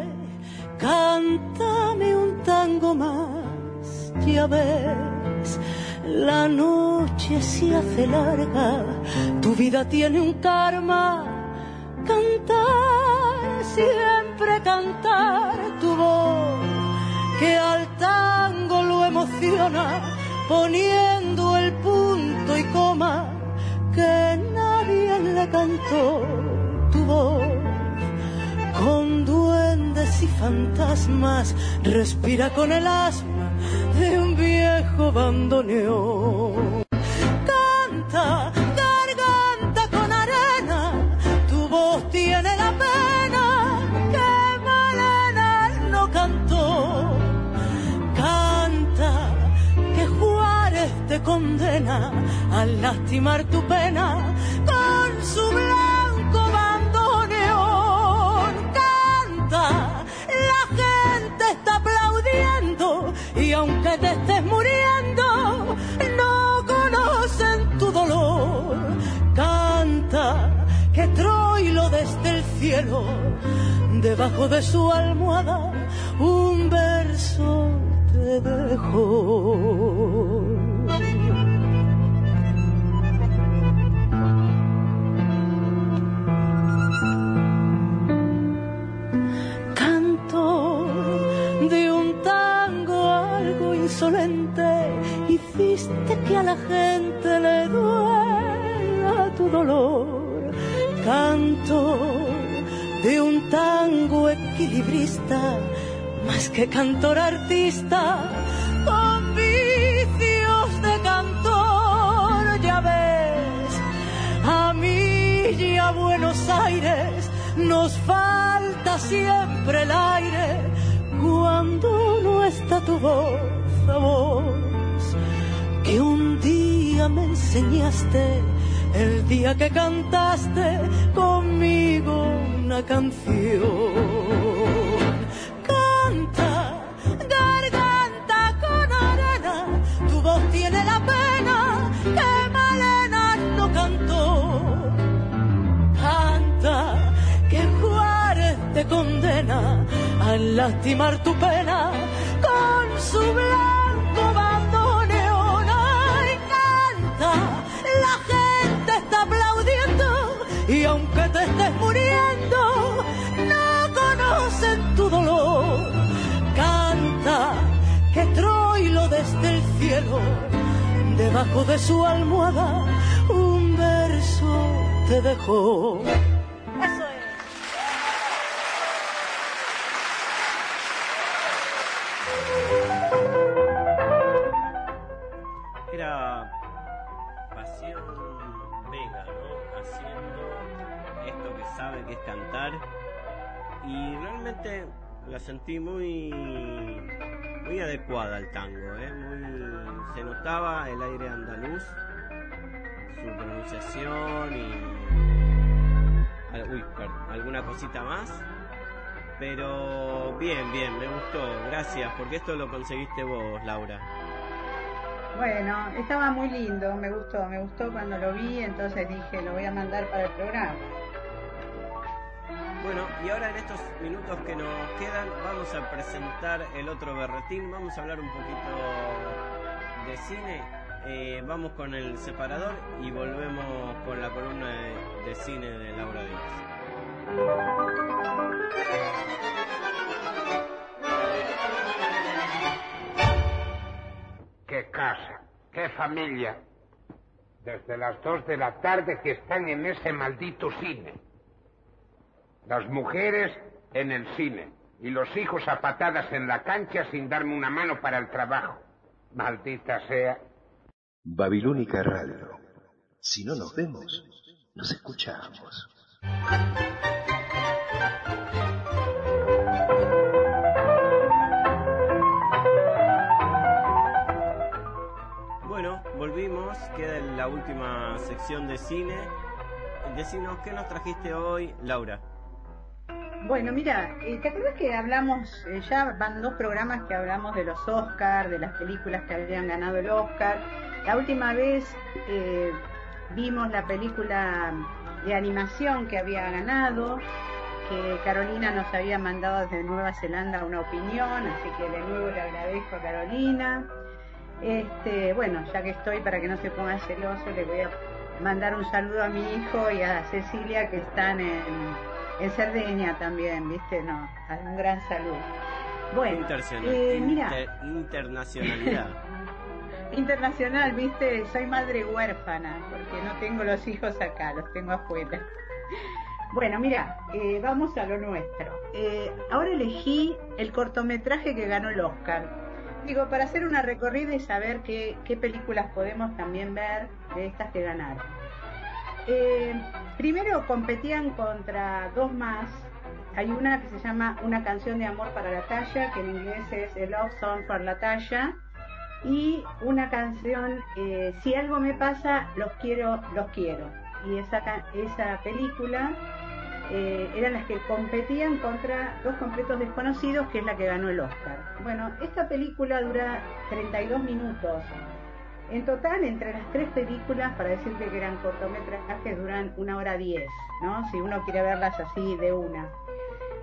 cántame un tango más. Ya ves, la noche se hace larga, tu vida tiene un karma. Cantar, siempre cantar tu voz, que al tango lo emociona, poniendo el punto y coma que nadie le cantó y fantasmas, respira con el asma de un viejo bandoneón. Canta, garganta con arena, tu voz tiene la pena que Malena no cantó. Canta, que Juárez te condena a lastimar tu pena con su debajo de su almohada, un verso te dejó. Canto de un tango algo insolente, hiciste que a la gente le duela tu dolor. Canto tango equilibrista, más que cantor artista, con vicios de cantor, ya ves, a mí y a Buenos Aires nos falta siempre el aire cuando no está tu voz, voz, que un día me enseñaste, el día que cantaste conmigo canción. Canta, garganta con arena, tu voz tiene la pena que Malena no cantó. Canta, que Juárez te condena a lastimar tu pena con su blanco bandoneón. Ay, canta, la gente está aplaudiendo y aunque te estés cielo, debajo de su almohada un verso te dejó. Eso es. Era Pasión Vega, ¿no? Haciendo esto que sabe que es cantar. Y realmente la sentí muy muy adecuada al tango, ¿eh? Muy, se notaba el aire andaluz, su pronunciación y uy, alguna cosita más. Pero bien, bien, me gustó, gracias, porque esto lo conseguiste vos, Laura. Bueno, estaba muy lindo, me gustó, me gustó cuando lo vi, entonces dije, lo voy a mandar para el programa. Bueno, y ahora en estos minutos que nos quedan vamos a presentar el otro berretín, vamos a hablar un poquito de cine, Eh, vamos con el separador y volvemos con la columna de, de cine de Laura Díaz. Qué casa, qué familia. Desde las dos de la tarde que están en ese maldito cine. Las mujeres en el cine y los hijos a patadas en la cancha sin darme una mano para el trabajo. Maldita sea. Babilónica Radio. Si no nos vemos, nos escuchamos. Bueno, volvimos, queda la última sección de cine. Decinos, ¿qué nos trajiste hoy, Laura? Bueno, mira, eh, ¿te acuerdas que hablamos, eh, ya van dos programas que hablamos de los Oscars, de las películas que habían ganado el Oscar? La última vez eh, vimos la película de animación que había ganado, que Carolina nos había mandado desde Nueva Zelanda una opinión, así que de nuevo le agradezco a Carolina. Este, bueno, ya que estoy para que no se ponga celoso, le voy a mandar un saludo a mi hijo y a Cecilia que están en, en Cerdeña también, ¿viste? No, un gran saludo. Bueno, Internacional- eh, inter- internacionalidad. internacional, ¿viste? Soy madre huérfana porque no tengo los hijos acá, los tengo afuera. Bueno, mira, eh, vamos a lo nuestro. Eh, ahora elegí el cortometraje que ganó el Oscar. Digo, para hacer una recorrida y saber qué, qué películas podemos también ver de estas que ganaron. Eh, primero competían contra dos más. Hay una que se llama Una canción de amor para la talla, que en inglés es A Love Song for la talla. Y una canción, eh, Si algo me pasa, los quiero, los quiero. Y esa, esa película eh, eran las que competían contra dos completos desconocidos, que es la que ganó el Oscar. Bueno, esta película dura 32 minutos. En total, entre las tres películas, para decirte que eran cortometrajes, duran una hora diez, ¿no? Si uno quiere verlas así de una.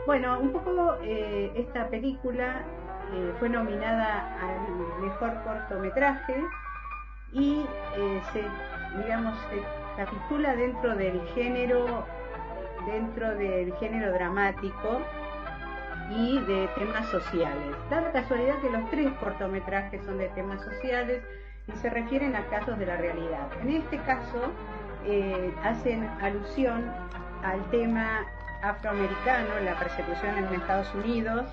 Bueno, un poco eh, esta película eh, fue nominada al mejor cortometraje y eh, se, digamos, se capitula dentro del género, dentro del género dramático y de temas sociales. Da la casualidad que los tres cortometrajes son de temas sociales y se refieren a casos de la realidad. En este caso eh, hacen alusión al tema afroamericano, la persecución en Estados Unidos,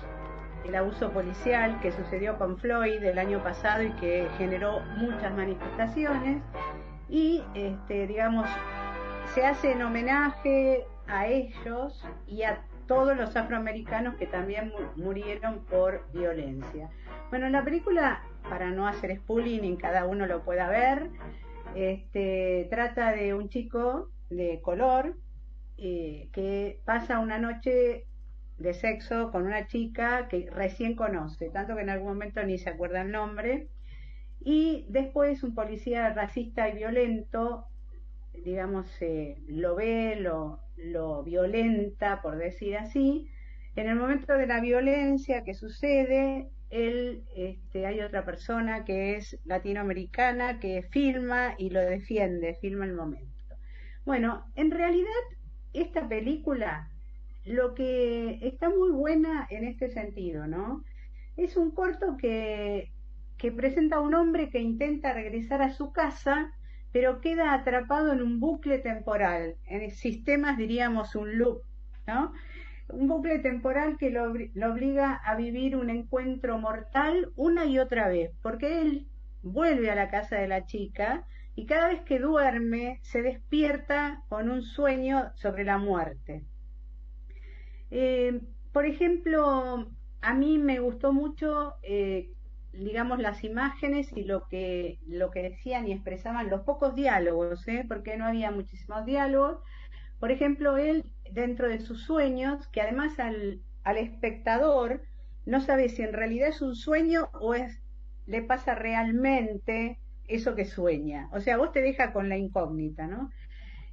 el abuso policial que sucedió con Floyd el año pasado y que generó muchas manifestaciones y este, digamos se hace en homenaje a ellos y a todos los afroamericanos que también mu- murieron por violencia. Bueno, la película, para no hacer spooling y cada uno lo pueda ver, este, trata de un chico de color eh, que pasa una noche de sexo con una chica que recién conoce, tanto que en algún momento ni se acuerda el nombre, y después un policía racista y violento, digamos, eh, lo ve, lo, lo violenta, por decir así. En el momento de la violencia que sucede, él, este, hay otra persona que es latinoamericana que filma y lo defiende, filma el momento. Bueno, en realidad esta película lo que está muy buena en este sentido, ¿no? Es un corto que, que presenta a un hombre que intenta regresar a su casa, pero queda atrapado en un bucle temporal. En sistemas diríamos un loop, ¿no? Un bucle temporal que lo, obliga a vivir un encuentro mortal una y otra vez, porque él vuelve a la casa de la chica y cada vez que duerme se despierta con un sueño sobre la muerte. Eh, por ejemplo, a mí me gustó mucho, eh, digamos, las imágenes y lo que, lo que decían y expresaban los pocos diálogos, ¿eh? porque no había muchísimos diálogos. Por ejemplo, él, dentro de sus sueños, que además al, al espectador no sabe si en realidad es un sueño o es le pasa realmente eso que sueña. O sea, vos te deja con la incógnita, ¿no?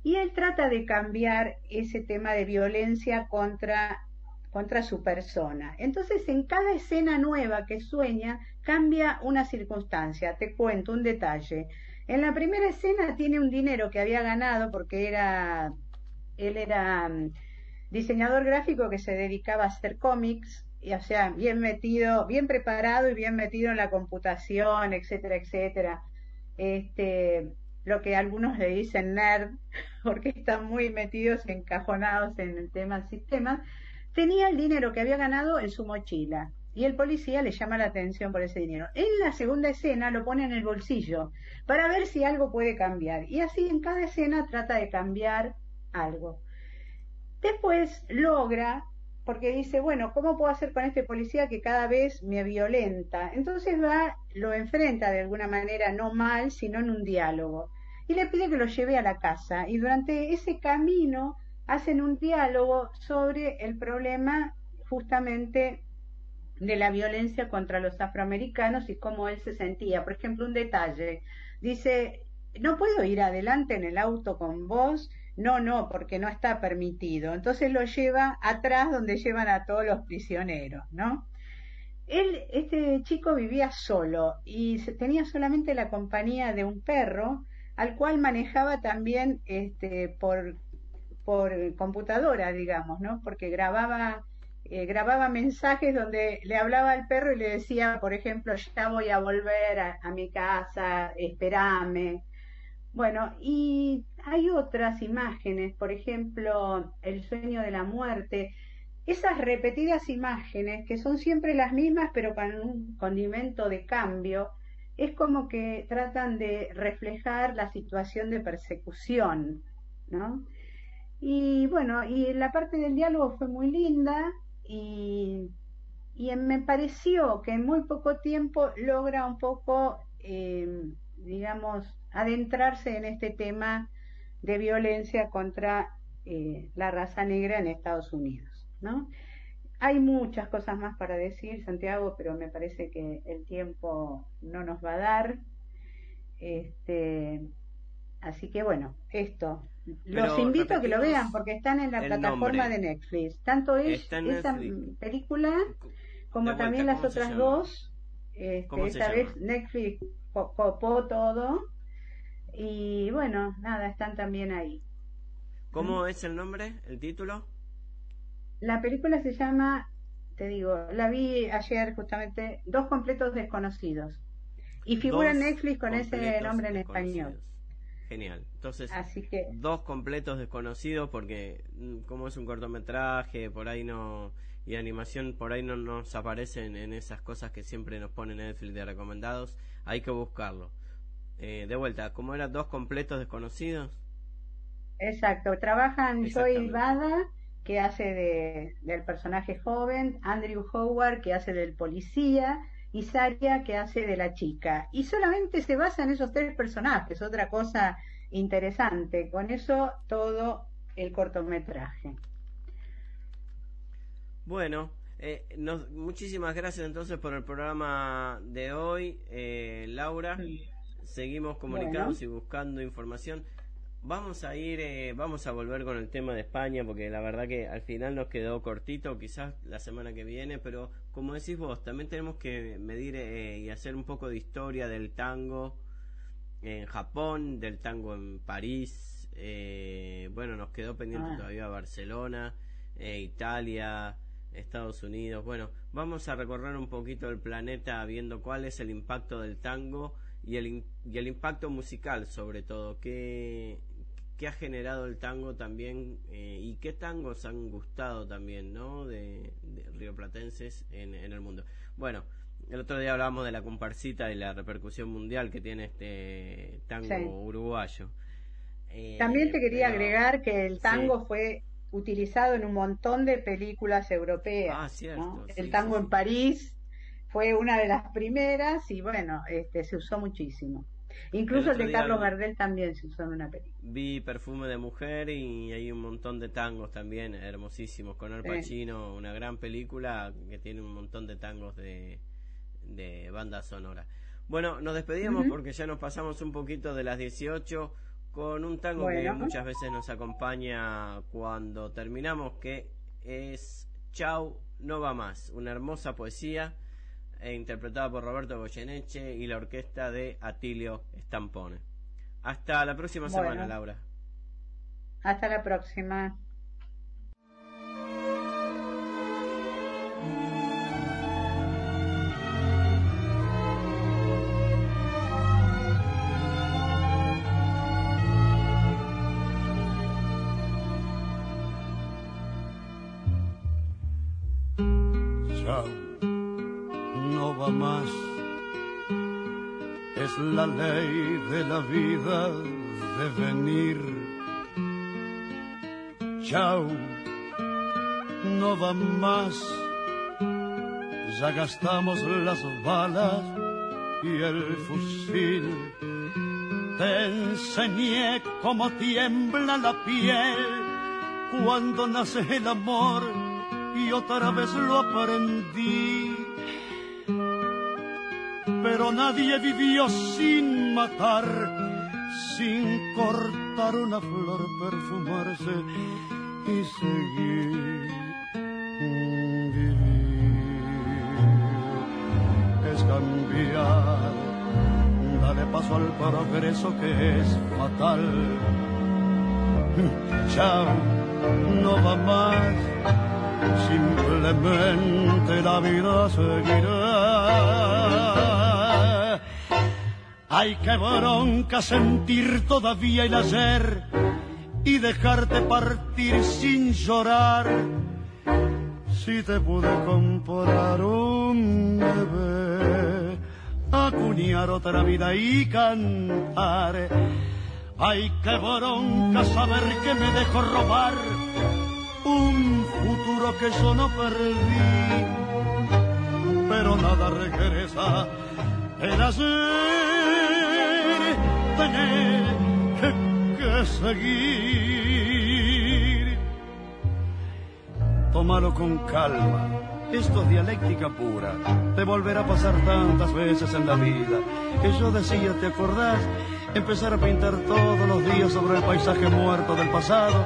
Y él trata de cambiar ese tema de violencia contra, contra su persona. Entonces, en cada escena nueva que sueña, cambia una circunstancia. Te cuento un detalle. En la primera escena tiene un dinero que había ganado porque era, él era mm, diseñador gráfico que se dedicaba a hacer cómics y, o sea, bien metido, bien preparado y bien metido en la computación, etcétera, etcétera. Este, lo que algunos le dicen nerd, porque están muy metidos, encajonados en el tema sistema, tenía el dinero que había ganado en su mochila. Y el policía le llama la atención por ese dinero. En la segunda escena lo pone en el bolsillo para ver si algo puede cambiar. Y así en cada escena trata de cambiar algo. Después logra porque dice, bueno, ¿cómo puedo hacer con este policía que cada vez me violenta? Entonces va, lo enfrenta de alguna manera, no mal, sino en un diálogo. Y le pide que lo lleve a la casa. Y durante ese camino hacen un diálogo sobre el problema justamente de la violencia contra los afroamericanos y cómo él se sentía. Por ejemplo, un detalle. Dice, no puedo ir adelante en el auto con vos no, no, porque no está permitido. Entonces lo lleva atrás donde llevan a todos los prisioneros, ¿no? Él, este chico vivía solo y tenía solamente la compañía de un perro al cual manejaba también este, por, por computadora, digamos, ¿no? Porque grababa, eh, grababa mensajes donde le hablaba al perro y le decía, por ejemplo, ya voy a volver a, a mi casa, espérame. Bueno, y hay otras imágenes, por ejemplo, el sueño de la muerte, esas repetidas imágenes que son siempre las mismas pero con un condimento de cambio, es como que tratan de reflejar la situación de persecución, ¿no? Y bueno, y la parte del diálogo fue muy linda y, y me pareció que en muy poco tiempo logra un poco, eh, digamos, adentrarse en este tema de violencia contra eh, la raza negra en Estados Unidos, ¿no? Hay muchas cosas más para decir, Santiago, pero me parece que el tiempo no nos va a dar. Este, así que bueno, esto. Los invito a que lo vean porque están en la plataforma de Netflix. Tanto es esa película como también las otras dos. Este, esta vez Netflix copó todo y bueno, nada, están también ahí. ¿Cómo es el nombre, el título? La película se llama, te digo, la vi ayer justamente, Dos completos desconocidos. Y figura en Netflix con ese nombre en español. Genial. Entonces, Así que... dos completos desconocidos porque mm, como es un cortometraje, por ahí no y animación por ahí no nos aparecen en esas cosas que siempre nos pone Netflix de recomendados, hay que buscarlo. Eh, de vuelta, ¿cómo eran dos completos desconocidos? Exacto, trabajan Joy Bada, que hace de, del personaje joven, Andrew Howard, que hace del policía, y Saria, que hace de la chica. Y solamente se basa en esos tres personajes, otra cosa interesante. Con eso todo el cortometraje. Bueno, eh, muchísimas gracias entonces por el programa de hoy, eh, Laura seguimos comunicándonos y buscando información. Vamos a ir, eh, vamos a volver con el tema de España, porque la verdad que al final nos quedó cortito, quizás la semana que viene, pero como decís vos, también tenemos que medir eh, y hacer un poco de historia del tango en Japón, del tango en París, eh, bueno, nos quedó pendiente ah. todavía Barcelona, Italia, Estados Unidos. Bueno, vamos a recorrer un poquito el planeta viendo cuál es el impacto del tango y el, y el impacto musical sobre todo. ¿Qué, qué ha generado el tango también eh, y qué tangos han gustado también, ¿no? De, de rioplatenses en, en el mundo. Bueno, el otro día hablábamos de la comparsita y la repercusión mundial que tiene este tango uruguayo. Eh, También te quería agregar que el tango fue utilizado en un montón de películas europeas. Ah, cierto, el tango en París fue una de las primeras y bueno, este, se usó muchísimo. Incluso el, de Carlos Gardel también se usó en una película. Vi Perfume de Mujer y hay un montón de tangos también hermosísimos. Con Al Pacino, una gran película que tiene un montón de tangos de, de banda sonora. Bueno, nos despedimos porque ya nos pasamos un poquito de las 18 con un tango que muchas veces nos acompaña cuando terminamos, que es Chau, no va más, una hermosa poesía interpretada por Roberto Goyeneche y la orquesta de Atilio Stampone. Hasta la próxima semana, Laura. Hasta la próxima. Más. Es la ley de la vida de venir. Chao, no va más. Ya gastamos las balas y el fusil. Te enseñé cómo tiembla la piel cuando nace el amor y otra vez lo aprendí pero nadie vivió sin matar, sin cortar una flor, perfumarse y seguir. Vivir es cambiar, dale paso al progreso que es fatal. Chao, no va más, simplemente la vida seguirá Ay, qué bronca sentir todavía el ayer y dejarte partir sin llorar. Si te pude comprar un bebé, acuñar otra vida y cantar. Ay, qué bronca saber que me dejo robar un futuro que yo no perdí. Pero nada regresa el ayer que, seguir. Tómalo con calma. Esto es dialéctica pura. Te volverá a pasar tantas veces en la vida. Que yo decía, ¿te acordás? empezar a pintar todos los días sobre el paisaje muerto del pasado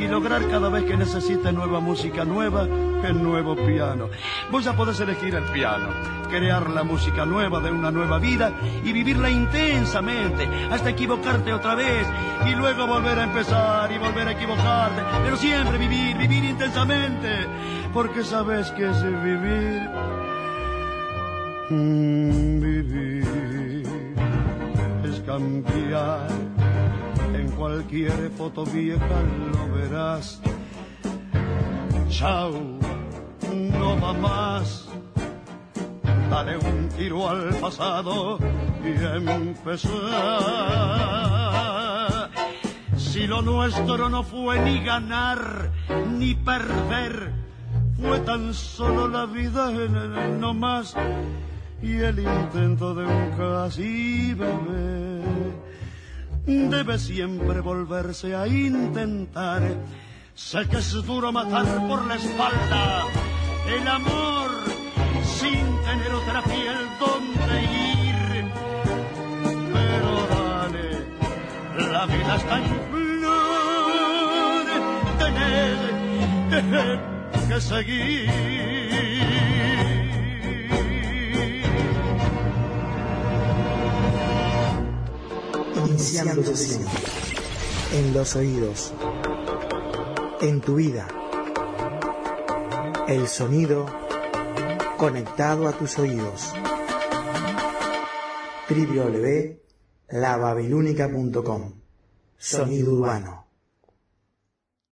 y lograr cada vez que necesite nueva música nueva, el nuevo piano. Vos ya podés elegir el piano, crear la música nueva de una nueva vida y vivirla intensamente hasta equivocarte otra vez y luego volver a empezar y volver a equivocarte, pero siempre vivir, vivir intensamente, porque sabes que es vivir. Mm, vivir cambiar. En cualquier foto vieja lo verás. Chao, no va más. Dale un tiro al pasado y empezar. Si lo nuestro no fue ni ganar ni perder, fue tan solo la vida no más y el intento de un casi bebé debe siempre volverse a intentar. Sé que es duro matar por la espalda el amor sin tener otra piel donde ir. Pero dale, la vida está en flor, tener que seguir. iniciando sesión. En los oídos. En tu vida. El sonido conectado a tus oídos. www.lababilúnica.com Sonido urbano.